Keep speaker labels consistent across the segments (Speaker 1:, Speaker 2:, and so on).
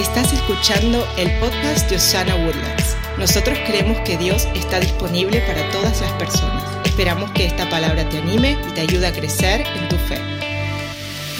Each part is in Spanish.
Speaker 1: Estás escuchando el podcast de Osana Woodlands. Nosotros creemos que Dios está disponible para todas las personas. Esperamos que esta palabra te anime y te ayude a crecer en tu fe.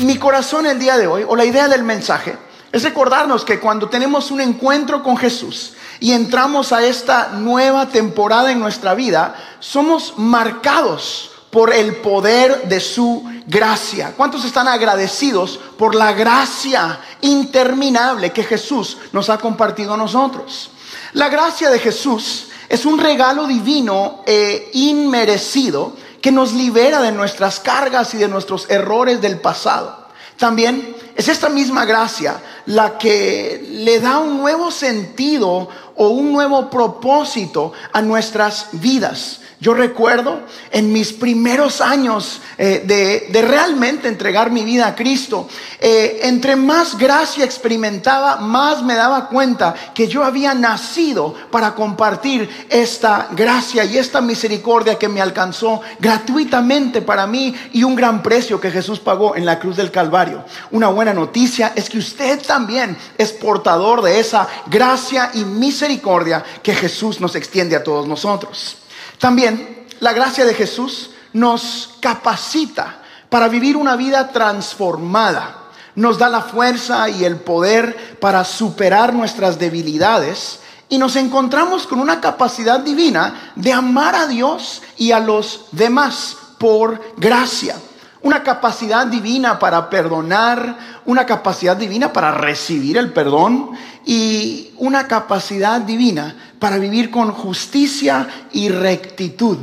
Speaker 2: Mi corazón el día de hoy, o la idea del mensaje, es recordarnos que cuando tenemos un encuentro con Jesús y entramos a esta nueva temporada en nuestra vida, somos marcados por el poder de su gracia. ¿Cuántos están agradecidos por la gracia interminable que Jesús nos ha compartido a nosotros? La gracia de Jesús es un regalo divino e inmerecido que nos libera de nuestras cargas y de nuestros errores del pasado. También es esta misma gracia la que le da un nuevo sentido o un nuevo propósito a nuestras vidas. Yo recuerdo en mis primeros años eh, de, realmente entregar mi vida a Cristo, eh, entre más gracia experimentaba, más me daba cuenta que yo había nacido para compartir esta gracia y esta misericordia que me alcanzó gratuitamente para mí y un gran precio que Jesús pagó en la cruz del Calvario. Una buena noticia es que usted también es portador de esa gracia y misericordia que Jesús nos extiende a todos nosotros. También la gracia de Jesús nos capacita para vivir una vida transformada. Nos da la fuerza y el poder para superar nuestras debilidades y nos encontramos con una capacidad divina de amar a Dios y a los demás por gracia. Una capacidad divina para perdonar, una capacidad divina para recibir el perdón y una capacidad divina para vivir con justicia y rectitud.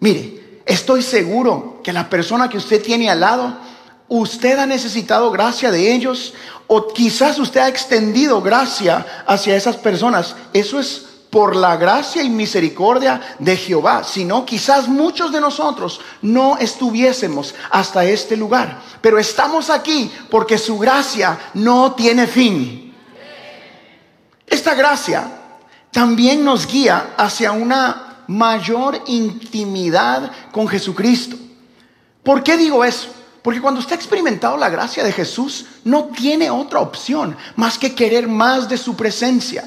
Speaker 2: Mire, estoy seguro que la persona que usted tiene al lado, usted ha necesitado gracia de ellos o quizás usted ha extendido gracia hacia esas personas. Eso es por la gracia y misericordia de Jehová, si no, quizás muchos de nosotros no estuviésemos hasta este lugar. Pero estamos aquí porque su gracia no tiene fin. Esta gracia también nos guía hacia una mayor intimidad con Jesucristo. ¿Por qué digo eso? Porque cuando usted ha experimentado la gracia de Jesús, no tiene otra opción más que querer más de su presencia.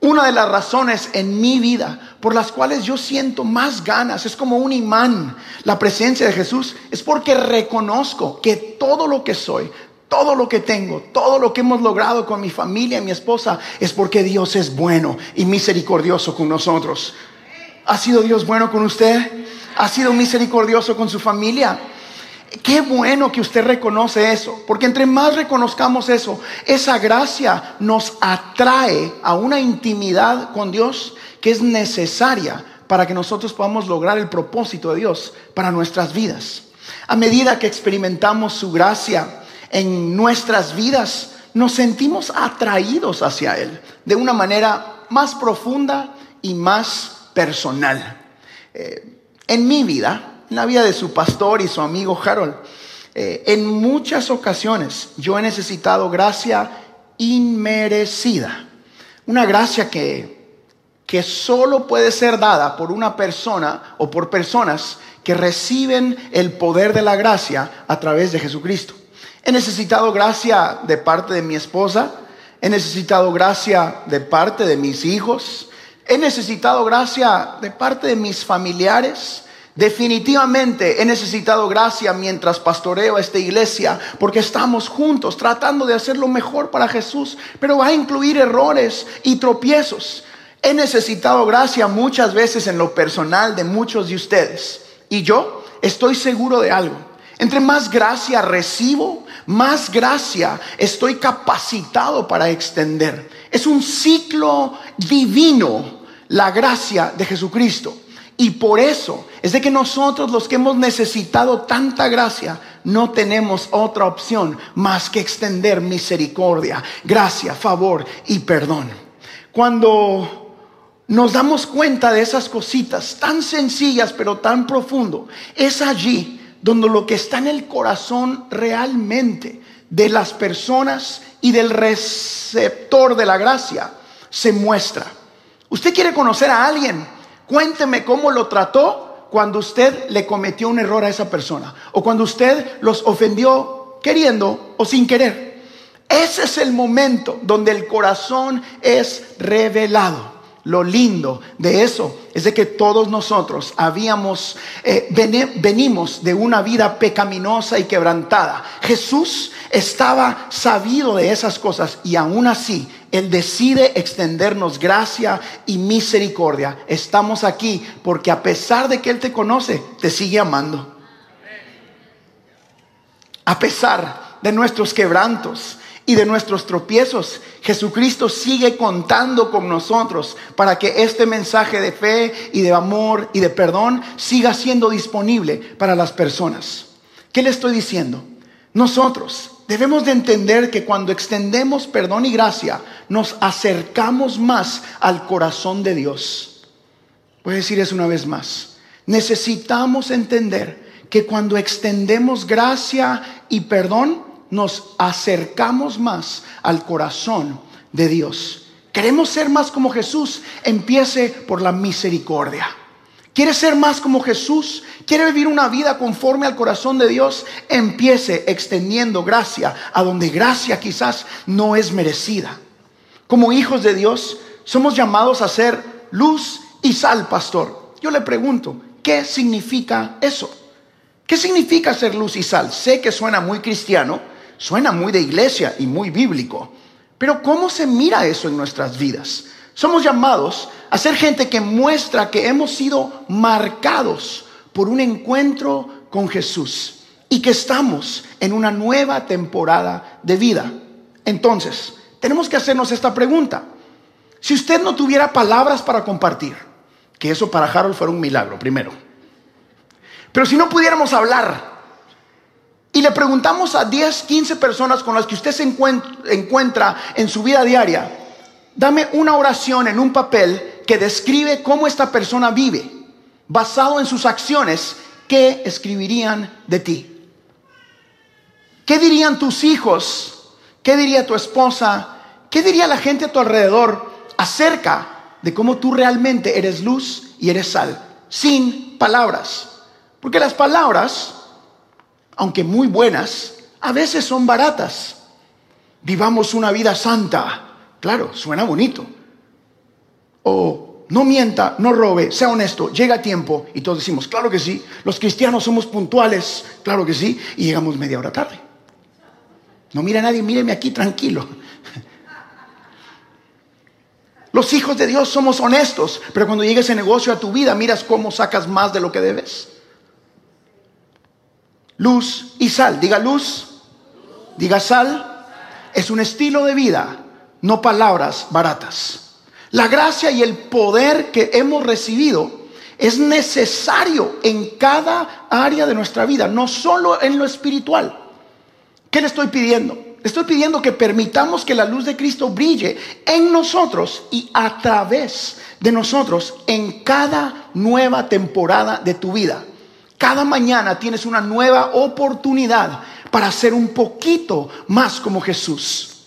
Speaker 2: Una de las razones en mi vida por las cuales yo siento más ganas, es como un imán, la presencia de Jesús, es porque reconozco que todo lo que soy, todo lo que tengo, todo lo que hemos logrado con mi familia y mi esposa es porque Dios es bueno y misericordioso con nosotros. ¿Ha sido Dios bueno con usted? ¿Ha sido misericordioso con su familia? Qué bueno que usted reconoce eso, porque entre más reconozcamos eso, esa gracia nos atrae a una intimidad con Dios que es necesaria para que nosotros podamos lograr el propósito de Dios para nuestras vidas. A medida que experimentamos su gracia, en nuestras vidas, nos sentimos atraídos hacia Él de una manera más profunda y más personal. Eh, en mi vida, la vida de su pastor y su amigo Harold, eh, en muchas ocasiones yo he necesitado gracia inmerecida. Una gracia que, que solo puede ser dada por una persona o por personas que reciben el poder de la gracia a través de Jesucristo. He necesitado gracia de parte de mi esposa, he necesitado gracia de parte de mis hijos, he necesitado gracia de parte de mis familiares. Definitivamente he necesitado gracia mientras pastoreo a esta iglesia, porque estamos juntos tratando de hacer lo mejor para Jesús, pero va a incluir errores y tropiezos. He necesitado gracia muchas veces en lo personal de muchos de ustedes. Y yo estoy seguro de algo. Entre más gracia recibo, más gracia estoy capacitado para extender. Es un ciclo divino la gracia de Jesucristo. Y por eso es de que nosotros los que hemos necesitado tanta gracia no tenemos otra opción más que extender misericordia, gracia, favor y perdón. Cuando nos damos cuenta de esas cositas tan sencillas pero tan profundo, es allí donde lo que está en el corazón realmente de las personas y del receptor de la gracia se muestra. Usted quiere conocer a alguien, cuénteme cómo lo trató cuando usted le cometió un error a esa persona o cuando usted los ofendió queriendo o sin querer. Ese es el momento donde el corazón es revelado. Lo lindo de eso es de que todos nosotros habíamos, eh, venimos de una vida pecaminosa y quebrantada. Jesús estaba sabido de esas cosas y aún así Él decide extendernos gracia y misericordia. Estamos aquí porque a pesar de que Él te conoce, te sigue amando. A pesar de nuestros quebrantos, y de nuestros tropiezos. Jesucristo sigue contando con nosotros para que este mensaje de fe y de amor y de perdón siga siendo disponible para las personas. ¿Qué le estoy diciendo? Nosotros debemos de entender que cuando extendemos perdón y gracia, nos acercamos más al corazón de Dios. Voy a decir eso una vez más. Necesitamos entender que cuando extendemos gracia y perdón, nos acercamos más al corazón de Dios. Queremos ser más como Jesús, empiece por la misericordia. ¿Quiere ser más como Jesús? ¿Quiere vivir una vida conforme al corazón de Dios? Empiece extendiendo gracia a donde gracia quizás no es merecida. Como hijos de Dios, somos llamados a ser luz y sal, pastor. Yo le pregunto, ¿qué significa eso? ¿Qué significa ser luz y sal? Sé que suena muy cristiano, Suena muy de iglesia y muy bíblico, pero ¿cómo se mira eso en nuestras vidas? Somos llamados a ser gente que muestra que hemos sido marcados por un encuentro con Jesús y que estamos en una nueva temporada de vida. Entonces, tenemos que hacernos esta pregunta. Si usted no tuviera palabras para compartir, que eso para Harold fuera un milagro primero, pero si no pudiéramos hablar, y le preguntamos a 10, 15 personas con las que usted se encuentra en su vida diaria, dame una oración en un papel que describe cómo esta persona vive, basado en sus acciones, ¿qué escribirían de ti? ¿Qué dirían tus hijos? ¿Qué diría tu esposa? ¿Qué diría la gente a tu alrededor acerca de cómo tú realmente eres luz y eres sal? Sin palabras. Porque las palabras aunque muy buenas, a veces son baratas. Vivamos una vida santa. Claro, suena bonito. O no mienta, no robe, sea honesto, llega a tiempo. Y todos decimos, claro que sí. Los cristianos somos puntuales, claro que sí. Y llegamos media hora tarde. No mire a nadie, míreme aquí tranquilo. Los hijos de Dios somos honestos, pero cuando llega ese negocio a tu vida, miras cómo sacas más de lo que debes luz y sal. Diga luz, diga sal. Es un estilo de vida, no palabras baratas. La gracia y el poder que hemos recibido es necesario en cada área de nuestra vida, no solo en lo espiritual. ¿Qué le estoy pidiendo? Le estoy pidiendo que permitamos que la luz de Cristo brille en nosotros y a través de nosotros en cada nueva temporada de tu vida. Cada mañana tienes una nueva oportunidad para ser un poquito más como Jesús.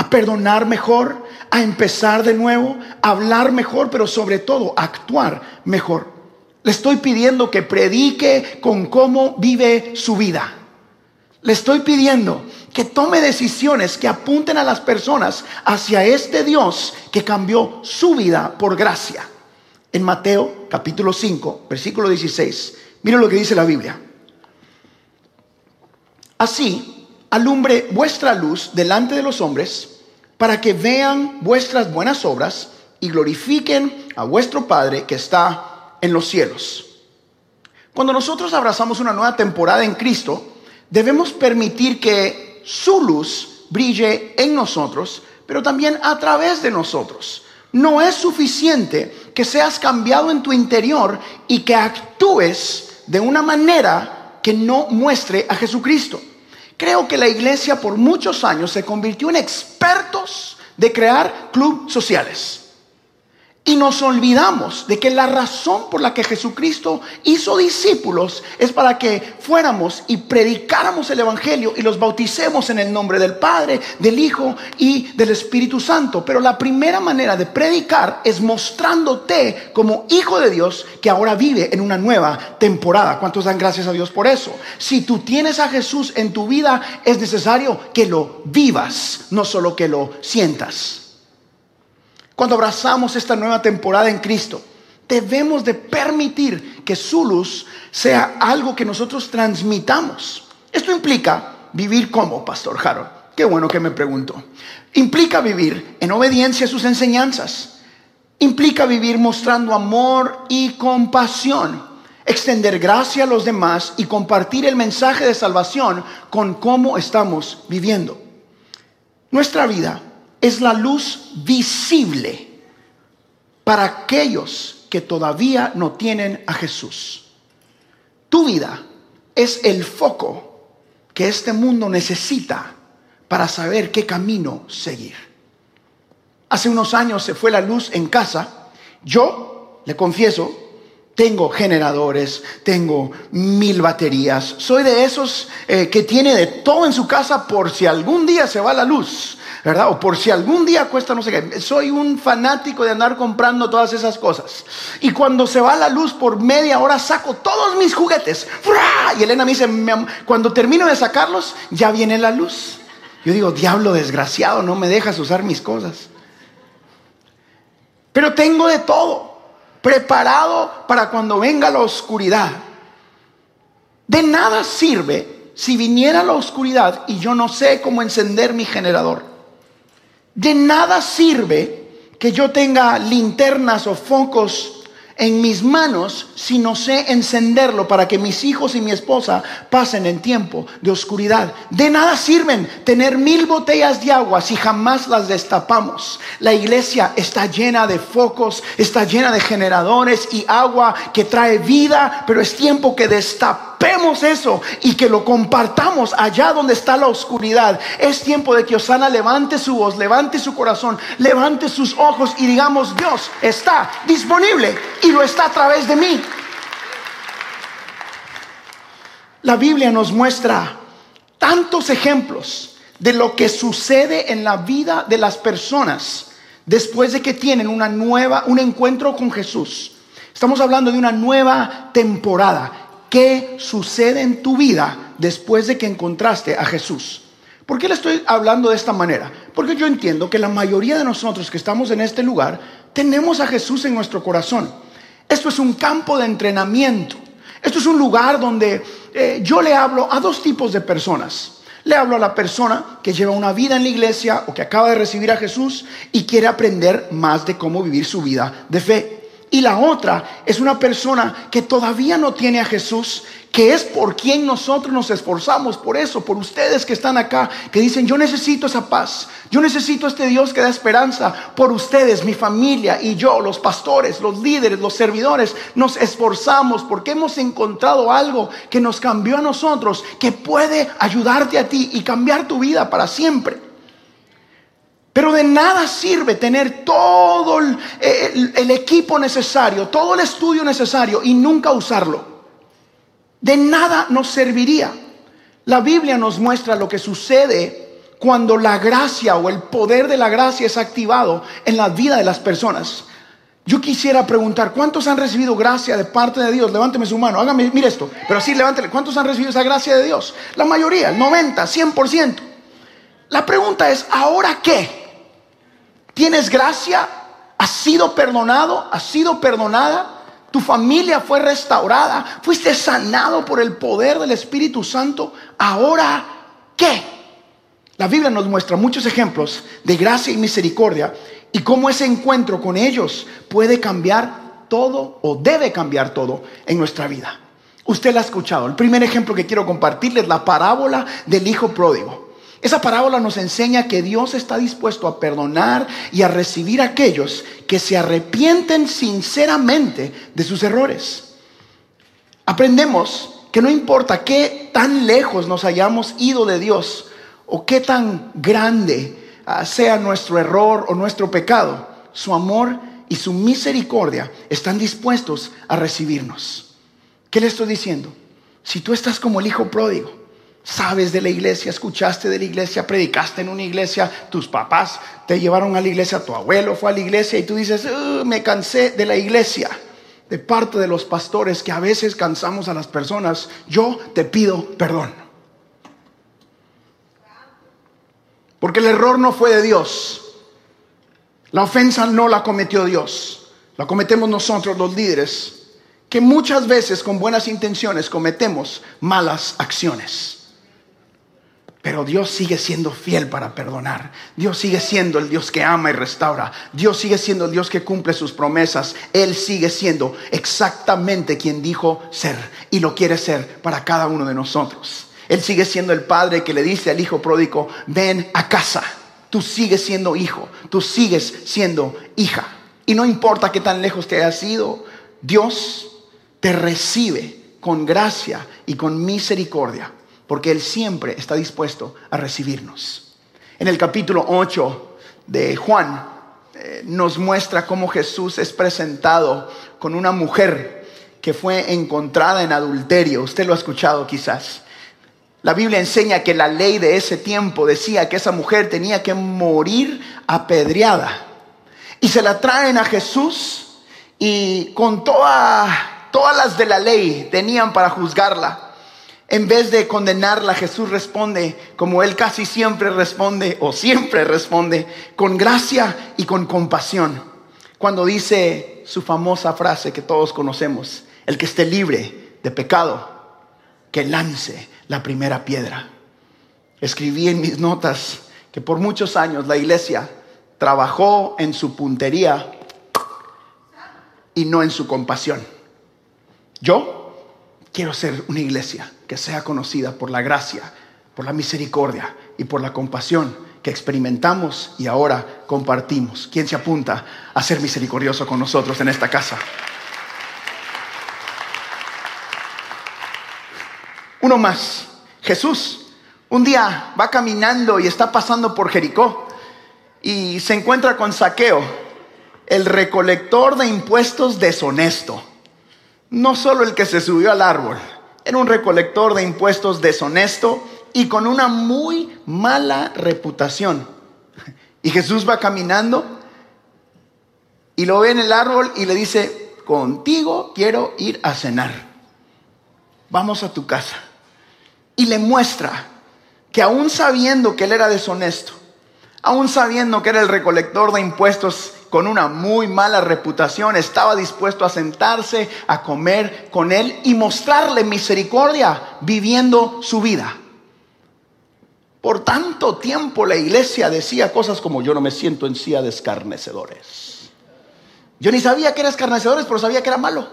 Speaker 2: A perdonar mejor, a empezar de nuevo, a hablar mejor, pero sobre todo a actuar mejor. Le estoy pidiendo que predique con cómo vive su vida. Le estoy pidiendo que tome decisiones que apunten a las personas hacia este Dios que cambió su vida por gracia. En Mateo capítulo 5, versículo 16 Miren lo que dice la Biblia. Así, alumbre vuestra luz delante de los hombres, para que vean vuestras buenas obras y glorifiquen a vuestro Padre que está en los cielos. Cuando nosotros abrazamos una nueva temporada en Cristo, debemos permitir que su luz brille en nosotros, pero también a través de nosotros. No es suficiente que seas cambiado en tu interior y que actúes de una manera que no muestre a Jesucristo. Creo que la iglesia por muchos años se convirtió en expertos de crear clubes sociales. Y nos olvidamos de que la razón por la que Jesucristo hizo discípulos es para que fuéramos y predicáramos el Evangelio y los bauticemos en el nombre del Padre, del Hijo y del Espíritu Santo. Pero la primera manera de predicar es mostrándote como hijo de Dios que ahora vive en una nueva temporada. ¿Cuántos dan gracias a Dios por eso? Si tú tienes a Jesús en tu vida, es necesario que lo vivas, no solo que lo sientas. Cuando abrazamos esta nueva temporada en Cristo, debemos de permitir que su luz sea algo que nosotros transmitamos. Esto implica vivir como, Pastor Harold. Qué bueno que me preguntó. Implica vivir en obediencia a sus enseñanzas. Implica vivir mostrando amor y compasión. Extender gracia a los demás y compartir el mensaje de salvación con cómo estamos viviendo. Nuestra vida es la luz visible para aquellos que todavía no tienen a Jesús. Tu vida es el foco que este mundo necesita para saber qué camino seguir. Hace unos años se fue la luz en casa. Yo, le confieso, tengo generadores, tengo mil baterías. Soy de esos eh, que tiene de todo en su casa por si algún día se va la luz. ¿Verdad? O por si algún día cuesta no sé qué. Soy un fanático de andar comprando todas esas cosas. Y cuando se va la luz por media hora saco todos mis juguetes. Y Elena me dice, cuando termino de sacarlos, ya viene la luz. Yo digo, diablo desgraciado, no me dejas usar mis cosas. Pero tengo de todo, preparado para cuando venga la oscuridad. De nada sirve si viniera la oscuridad y yo no sé cómo encender mi generador. De nada sirve que yo tenga linternas o focos en mis manos si no sé encenderlo para que mis hijos y mi esposa pasen en tiempo de oscuridad. De nada sirven tener mil botellas de agua si jamás las destapamos. La iglesia está llena de focos, está llena de generadores y agua que trae vida, pero es tiempo que destapamos Vemos eso y que lo compartamos allá donde está la oscuridad. Es tiempo de que Osana levante su voz, levante su corazón, levante sus ojos y digamos, Dios está disponible y lo está a través de mí. La Biblia nos muestra tantos ejemplos de lo que sucede en la vida de las personas después de que tienen una nueva un encuentro con Jesús. Estamos hablando de una nueva temporada qué sucede en tu vida después de que encontraste a Jesús. ¿Por qué le estoy hablando de esta manera? Porque yo entiendo que la mayoría de nosotros que estamos en este lugar tenemos a Jesús en nuestro corazón. Esto es un campo de entrenamiento. Esto es un lugar donde eh, yo le hablo a dos tipos de personas. Le hablo a la persona que lleva una vida en la iglesia o que acaba de recibir a Jesús y quiere aprender más de cómo vivir su vida de fe. Y la otra es una persona que todavía no tiene a Jesús, que es por quien nosotros nos esforzamos, por eso, por ustedes que están acá, que dicen, yo necesito esa paz, yo necesito este Dios que da esperanza, por ustedes, mi familia y yo, los pastores, los líderes, los servidores, nos esforzamos porque hemos encontrado algo que nos cambió a nosotros, que puede ayudarte a ti y cambiar tu vida para siempre. Pero de nada sirve tener todo el, equipo necesario, todo el estudio necesario y nunca usarlo. De nada nos serviría. La Biblia nos muestra lo que sucede cuando la gracia o el poder de la gracia es activado en la vida de las personas. Yo quisiera preguntar, ¿cuántos han recibido gracia de parte de Dios? Levánteme su mano, hágame, mire esto, pero así levántele, ¿cuántos han recibido esa gracia de Dios? La mayoría, el 90, 100%. La pregunta es, ¿ahora qué? ¿Tienes gracia? ¿Has sido perdonado? ¿Has sido perdonada? Tu familia fue restaurada. Fuiste sanado por el poder del Espíritu Santo. Ahora, ¿qué? La Biblia nos muestra muchos ejemplos de gracia y misericordia y cómo ese encuentro con ellos puede cambiar todo o debe cambiar todo en nuestra vida. Usted lo ha escuchado. El primer ejemplo que quiero compartirles es la parábola del Hijo Pródigo. Esa parábola nos enseña que Dios está dispuesto a perdonar y a recibir a aquellos que se arrepienten sinceramente de sus errores. Aprendemos que no importa qué tan lejos nos hayamos ido de Dios o qué tan grande ah, sea nuestro error o nuestro pecado, su amor y su misericordia están dispuestos a recibirnos. ¿Qué le estoy diciendo? Si tú estás como el hijo pródigo, sabes de la iglesia, escuchaste de la iglesia, predicaste en una iglesia, tus papás te llevaron a la iglesia, tu abuelo fue a la iglesia y tú dices, me cansé de la iglesia, de parte de los pastores que a veces cansamos a las personas, yo te pido perdón. Porque el error no fue de Dios. La ofensa no la cometió Dios. La cometemos nosotros los líderes, que muchas veces con buenas intenciones cometemos malas acciones. Pero Dios sigue siendo fiel para perdonar. Dios sigue siendo el Dios que ama y restaura. Dios sigue siendo el Dios que cumple sus promesas. Él sigue siendo exactamente quien dijo ser y lo quiere ser para cada uno de nosotros. Él sigue siendo el padre que le dice al hijo pródigo, ven a casa. Tú sigues siendo hijo, tú sigues siendo hija. Y no importa qué tan lejos te hayas ido, Dios te recibe con gracia y con misericordia porque Él siempre está dispuesto a recibirnos. En el capítulo 8 de Juan eh, nos muestra cómo Jesús es presentado con una mujer que fue encontrada en adulterio. Usted lo ha escuchado quizás. La Biblia enseña que la ley de ese tiempo decía que esa mujer tenía que morir apedreada. Y se la traen a Jesús y con toda, todas las de la ley tenían para juzgarla. En vez de condenarla, Jesús responde como Él casi siempre responde o siempre responde, con gracia y con compasión. Cuando dice su famosa frase que todos conocemos, el que esté libre de pecado, que lance la primera piedra. Escribí en mis notas que por muchos años la iglesia trabajó en su puntería y no en su compasión. Yo quiero ser una iglesia que sea conocida por la gracia, por la misericordia y por la compasión que experimentamos y ahora compartimos. ¿Quién se apunta a ser misericordioso con nosotros en esta casa? Uno más. Jesús un día va caminando y está pasando por Jericó y se encuentra con Saqueo, el recolector de impuestos deshonesto. No solo el que se subió al árbol, era un recolector de impuestos deshonesto y con una muy mala reputación. Y Jesús va caminando y lo ve en el árbol y le dice, contigo quiero ir a cenar. Vamos a tu casa. Y le muestra que aún sabiendo que él era deshonesto, aún sabiendo que era el recolector de impuestos con una muy mala reputación, estaba dispuesto a sentarse, a comer con él y mostrarle misericordia viviendo su vida. Por tanto tiempo la iglesia decía cosas como yo no me siento en silla de escarnecedores. Yo ni sabía que era escarnecedores, pero sabía que era malo.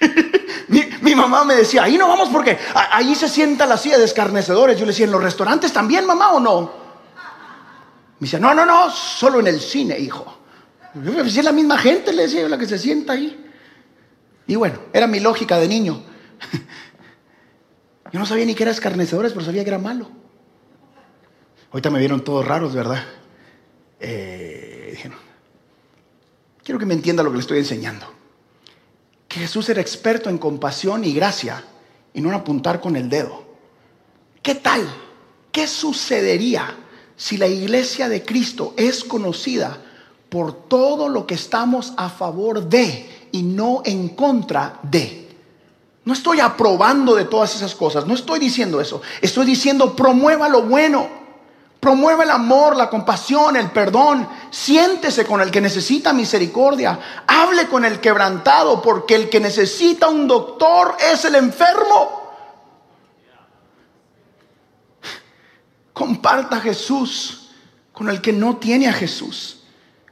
Speaker 2: mi, mi, mamá me decía, ahí no vamos porque ahí se sienta la silla de escarnecedores. Yo le decía, ¿en los restaurantes también, mamá, o no? Me dice, no, no, no, solo en el cine, hijo. Si es la misma gente, le decía la que se sienta ahí. Y bueno, era mi lógica de niño. Yo no sabía ni que era escarnecedores, pero sabía que era malo. Ahorita me vieron todos raros, ¿verdad? Eh, quiero que me entienda lo que le estoy enseñando. Que Jesús era experto en compasión y gracia y no en apuntar con el dedo. ¿Qué tal? ¿Qué sucedería si la iglesia de Cristo es conocida por todo lo que estamos a favor de y no en contra de. No estoy aprobando de todas esas cosas, no estoy diciendo eso. Estoy diciendo promueva lo bueno, promueva el amor, la compasión, el perdón. Siéntese con el que necesita misericordia, hable con el quebrantado, porque el que necesita un doctor es el enfermo. Comparta a Jesús con el que no tiene a Jesús.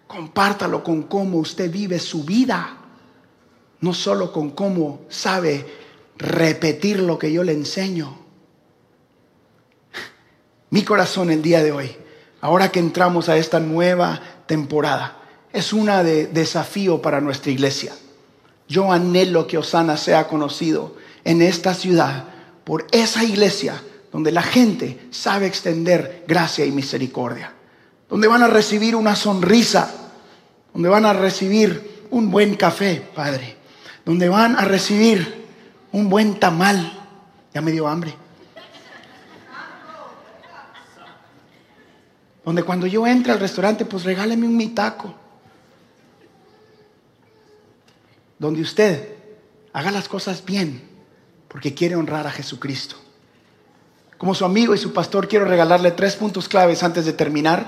Speaker 2: Compártalo con cómo usted vive su vida, no solo con cómo sabe repetir lo que yo le enseño. Mi corazón el día de hoy, ahora que entramos a esta nueva temporada, es una de desafío para nuestra iglesia. Yo anhelo que Osana sea conocido en esta ciudad por esa iglesia donde la gente sabe extender gracia y misericordia, donde van a recibir una sonrisa, donde van a recibir un buen café, Padre, donde van a recibir un buen tamal. Ya me dio hambre. Donde cuando yo entre al restaurante, pues regáleme un mi taco. Donde usted haga las cosas bien, porque quiere honrar a Jesucristo. Como su amigo y su pastor, quiero regalarle tres puntos claves antes de terminar.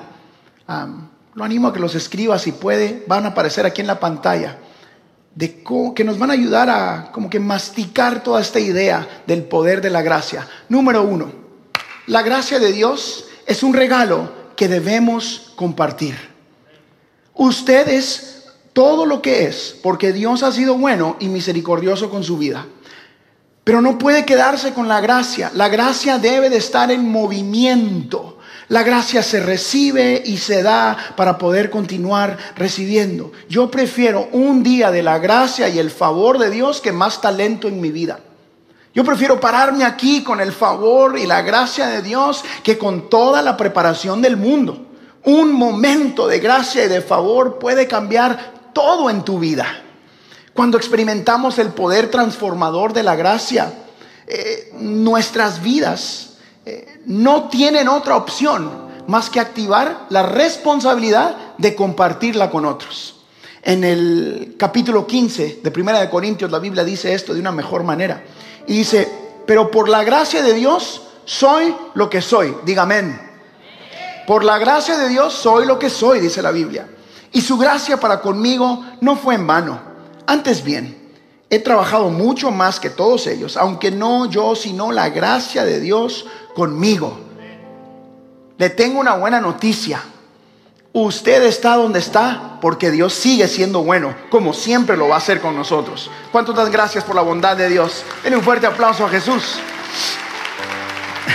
Speaker 2: lo animo a que los escriba si puede. Van a aparecer aquí en la pantalla. De que nos van a ayudar a como que masticar toda esta idea del poder de la gracia. Número uno, la gracia de Dios es un regalo que debemos compartir. Usted es todo lo que es porque Dios ha sido bueno y misericordioso con su vida. Pero no puede quedarse con la gracia. La gracia debe de estar en movimiento. La gracia se recibe y se da para poder continuar recibiendo. Yo prefiero un día de la gracia y el favor de Dios que más talento en mi vida. Yo prefiero pararme aquí con el favor y la gracia de Dios que con toda la preparación del mundo. Un momento de gracia y de favor puede cambiar todo en tu vida. Cuando experimentamos el poder transformador de la gracia, eh, nuestras vidas eh, no tienen otra opción más que activar la responsabilidad de compartirla con otros. En el capítulo 15 de Primera de Corintios la Biblia dice esto de una mejor manera. Y dice, pero por la gracia de Dios soy lo que soy. Diga amén. Por la gracia de Dios soy lo que soy, dice la Biblia. Y su gracia para conmigo no fue en vano. Antes bien, he trabajado mucho más que todos ellos, aunque no yo, sino la gracia de Dios conmigo. Le tengo una buena noticia. Usted está donde está porque Dios sigue siendo bueno, como siempre lo va a hacer con nosotros. ¿Cuántas gracias por la bondad de Dios? Denle un fuerte aplauso a Jesús.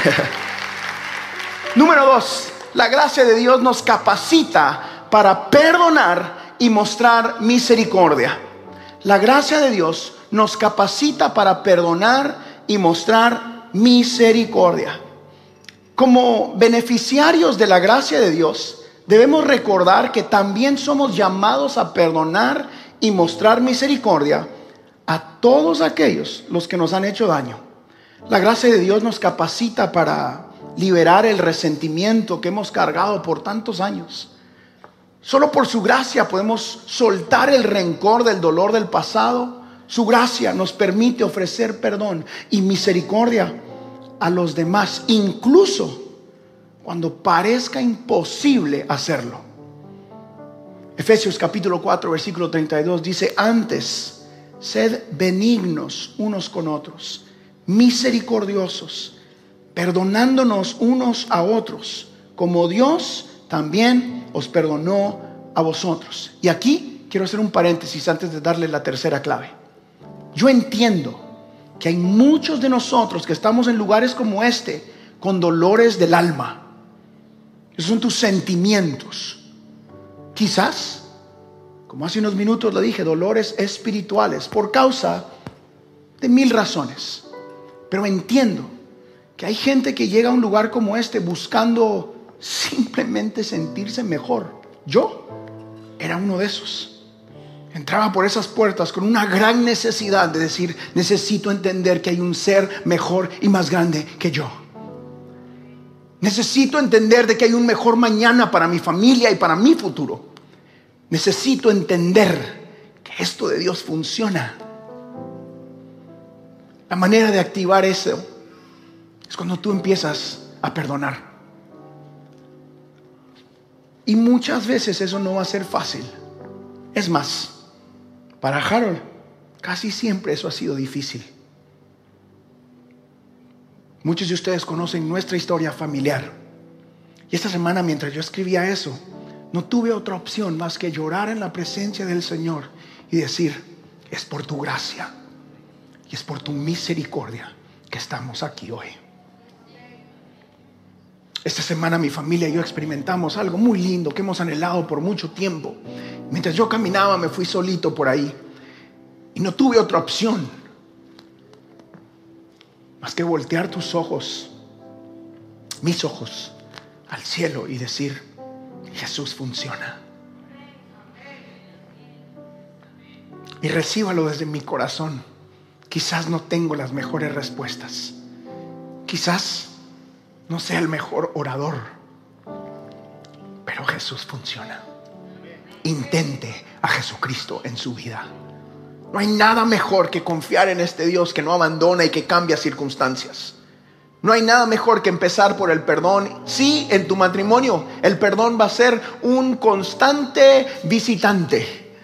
Speaker 2: Número dos, la gracia de Dios nos capacita para perdonar y mostrar misericordia. La gracia de Dios nos capacita para perdonar y mostrar misericordia. Como beneficiarios de la gracia de Dios, debemos recordar que también somos llamados a perdonar y mostrar misericordia a todos aquellos los que nos han hecho daño. La gracia de Dios nos capacita para liberar el resentimiento que hemos cargado por tantos años. Solo por su gracia podemos soltar el rencor del dolor del pasado. Su gracia nos permite ofrecer perdón y misericordia a los demás, incluso cuando parezca imposible hacerlo. Efesios capítulo 4, versículo 32 dice, antes, sed benignos unos con otros, misericordiosos, perdonándonos unos a otros, como Dios también os perdonó a vosotros. Y aquí quiero hacer un paréntesis antes de darle la tercera clave. Yo entiendo que hay muchos de nosotros que estamos en lugares como este con dolores del alma. Esos son tus sentimientos. Quizás, como hace unos minutos lo dije, dolores espirituales por causa de mil razones. Pero entiendo que hay gente que llega a un lugar como este buscando simplemente sentirse mejor. Yo era uno de esos. Entraba por esas puertas con una gran necesidad de decir, necesito entender que hay un ser mejor y más grande que yo. Necesito entender de que hay un mejor mañana para mi familia y para mi futuro. Necesito entender que esto de Dios funciona. La manera de activar eso es cuando tú empiezas a perdonar. Y muchas veces eso no va a ser fácil. Es más, para Harold, casi siempre eso ha sido difícil. Muchos de ustedes conocen nuestra historia familiar. Y esta semana mientras yo escribía eso, no tuve otra opción más que llorar en la presencia del Señor y decir, es por tu gracia y es por tu misericordia que estamos aquí hoy. Esta semana mi familia y yo experimentamos algo muy lindo que hemos anhelado por mucho tiempo. Mientras yo caminaba me fui solito por ahí y no tuve otra opción más que voltear tus ojos, mis ojos, al cielo y decir, Jesús funciona. y recíbalo desde mi corazón. Quizás no tengo las mejores respuestas. Quizás no sea el mejor orador. Pero Jesús funciona. Intente a Jesucristo en su vida. No hay nada mejor que confiar en este Dios que no abandona y que cambia circunstancias. No hay nada mejor que empezar por el perdón. Sí, en tu matrimonio el perdón va a ser un constante visitante.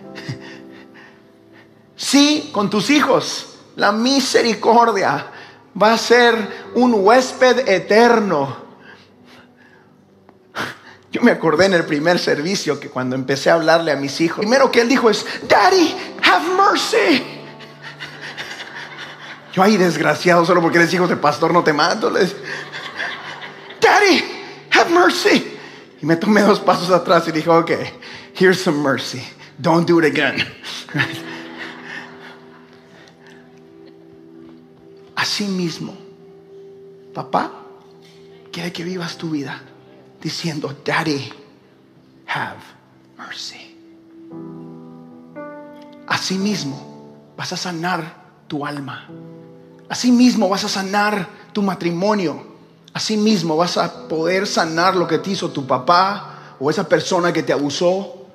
Speaker 2: Sí, con tus hijos la misericordia va a ser un huésped eterno. Yo me acordé en el primer servicio que cuando empecé a hablarle a mis hijos, primero que él dijo es, Daddy, have mercy. Yo ahí desgraciado, solo porque eres hijo de pastor no te mato. Les, Daddy, have mercy. Y me tomé dos pasos atrás y dije, ok, here's some mercy. Don't do it again. Así mismo, papá quiere que vivas tu vida diciendo, Daddy, have mercy. Así mismo vas a sanar tu alma. Así mismo vas a sanar tu matrimonio. Así mismo vas a poder sanar lo que te hizo tu papá o esa persona que te abusó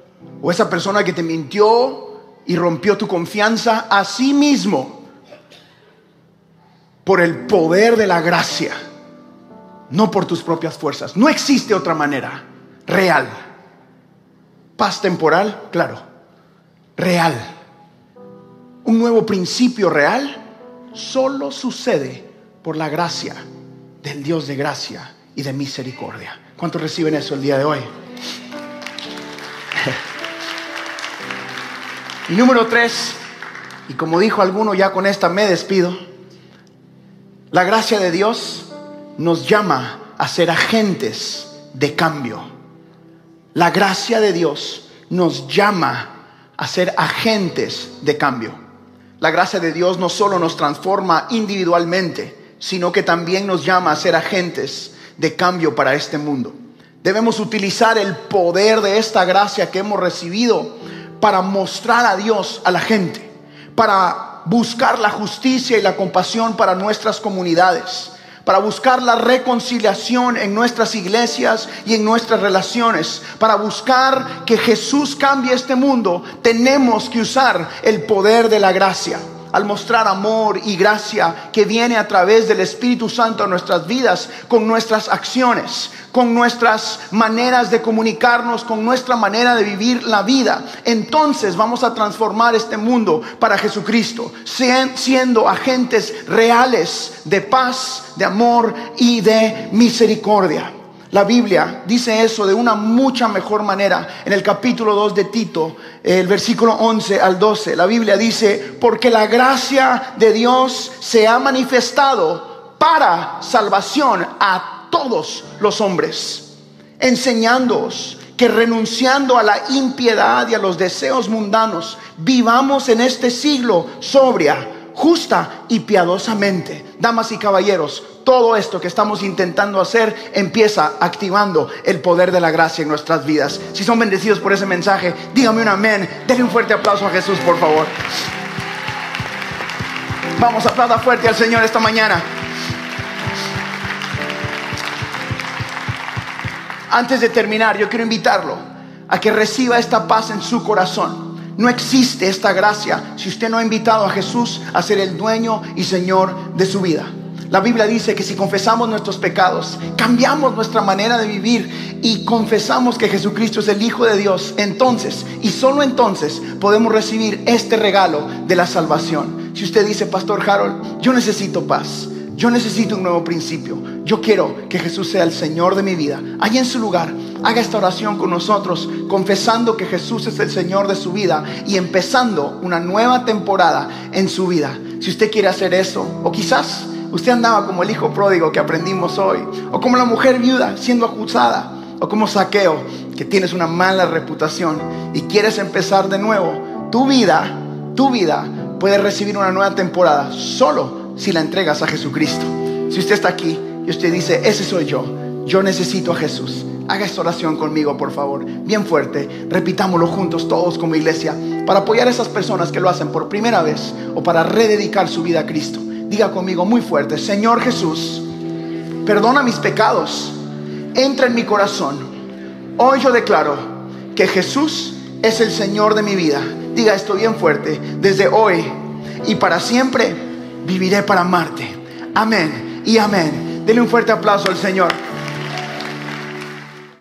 Speaker 2: o esa persona que te mintió y rompió tu confianza. Así mismo por el poder de la gracia, no por tus propias fuerzas. No existe otra manera real. Paz temporal, claro, real. Un nuevo principio real solo sucede por la gracia del Dios de gracia y de misericordia. ¿Cuántos reciben eso el día de hoy? Y número tres, y como dijo alguno, ya con esta me despido. La gracia de Dios nos llama a ser agentes de cambio. La gracia de Dios nos llama a ser agentes de cambio. La gracia de Dios no solo nos transforma individualmente, sino que también nos llama a ser agentes de cambio para este mundo. Debemos utilizar el poder de esta gracia que hemos recibido para mostrar a Dios a la gente, para buscar la justicia y la compasión para nuestras comunidades, para buscar la reconciliación en nuestras iglesias y en nuestras relaciones, para buscar que Jesús cambie este mundo, tenemos que usar el poder de la gracia al mostrar amor y gracia que viene a través del Espíritu Santo a nuestras vidas, con nuestras acciones, con nuestras maneras de comunicarnos, con nuestra manera de vivir la vida. Entonces vamos a transformar este mundo para Jesucristo, siendo agentes reales de paz, de amor y de misericordia. La Biblia dice eso de una mucha mejor manera. En el capítulo 2 de Tito, el versículo 11 al 12, la Biblia dice, porque la gracia de Dios se ha manifestado para salvación a todos los hombres, enseñándoos que renunciando a la impiedad y a los deseos mundanos, vivamos en este siglo sobria, justa y piadosamente. Damas y caballeros, todo esto que estamos intentando hacer empieza activando el poder de la gracia en nuestras vidas. Si son bendecidos por ese mensaje, dígame un amén. Denle un fuerte aplauso a Jesús, por favor. Vamos, aplauda fuerte al Señor esta mañana. Antes de terminar, yo quiero invitarlo a que reciba esta paz en su corazón. No existe esta gracia si usted no ha invitado a Jesús a ser el dueño y Señor de su vida. La Biblia dice que si confesamos nuestros pecados, cambiamos nuestra manera de vivir y confesamos que Jesucristo es el Hijo de Dios, entonces y solo entonces podemos recibir este regalo de la salvación. Si usted dice, Pastor Harold, yo necesito paz. Yo necesito un nuevo principio. Yo quiero que Jesús sea el Señor de mi vida. Allí en su lugar, haga esta oración con nosotros, confesando que Jesús es el Señor de su vida y empezando una nueva temporada en su vida. Si usted quiere hacer eso, o quizás Usted andaba como el hijo pródigo que aprendimos hoy, o como la mujer viuda siendo acusada, o como saqueo, que tienes una mala reputación y quieres empezar de nuevo. Tu vida, tu vida puede recibir una nueva temporada solo si la entregas a Jesucristo. Si usted está aquí y usted dice, ese soy yo, yo necesito a Jesús, Haga esta oración conmigo, por favor, bien fuerte. Repitámoslo juntos todos como iglesia para apoyar a esas personas que lo hacen por primera vez o para rededicar su vida a Cristo. Diga conmigo muy fuerte, Señor Jesús, perdona mis pecados, entra en mi corazón. Hoy yo declaro que Jesús es el Señor de mi vida. Diga esto bien fuerte, desde hoy y para siempre viviré para amarte. Amén y amén. Dele un fuerte aplauso al Señor.